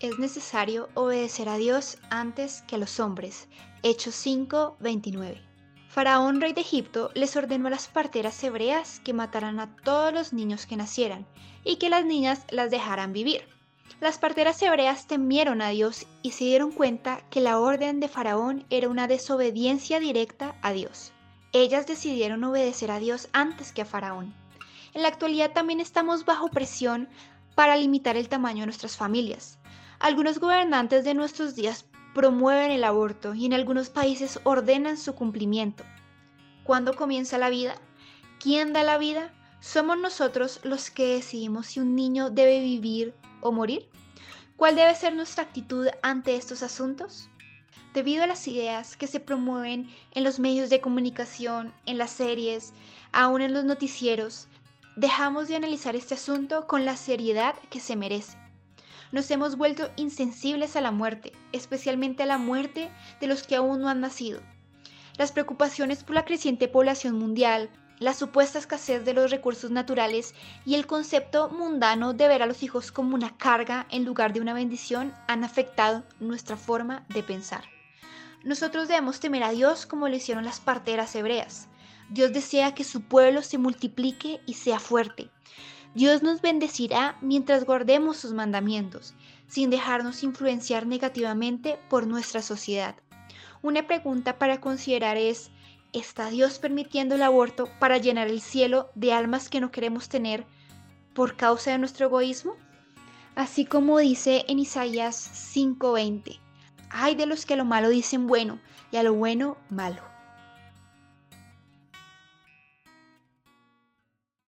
es necesario obedecer a Dios antes que a los hombres. Hechos 5, 29. Faraón, rey de Egipto, les ordenó a las parteras hebreas que mataran a todos los niños que nacieran y que las niñas las dejaran vivir. Las parteras hebreas temieron a Dios y se dieron cuenta que la orden de Faraón era una desobediencia directa a Dios. Ellas decidieron obedecer a Dios antes que a Faraón. En la actualidad también estamos bajo presión para limitar el tamaño de nuestras familias. Algunos gobernantes de nuestros días promueven el aborto y en algunos países ordenan su cumplimiento. ¿Cuándo comienza la vida? ¿Quién da la vida? ¿Somos nosotros los que decidimos si un niño debe vivir o morir? ¿Cuál debe ser nuestra actitud ante estos asuntos? Debido a las ideas que se promueven en los medios de comunicación, en las series, aún en los noticieros, dejamos de analizar este asunto con la seriedad que se merece nos hemos vuelto insensibles a la muerte, especialmente a la muerte de los que aún no han nacido. Las preocupaciones por la creciente población mundial, la supuesta escasez de los recursos naturales y el concepto mundano de ver a los hijos como una carga en lugar de una bendición han afectado nuestra forma de pensar. Nosotros debemos temer a Dios como lo hicieron las parteras hebreas. Dios desea que su pueblo se multiplique y sea fuerte. Dios nos bendecirá mientras guardemos sus mandamientos, sin dejarnos influenciar negativamente por nuestra sociedad. Una pregunta para considerar es, ¿está Dios permitiendo el aborto para llenar el cielo de almas que no queremos tener por causa de nuestro egoísmo? Así como dice en Isaías 5:20, hay de los que a lo malo dicen bueno y a lo bueno malo.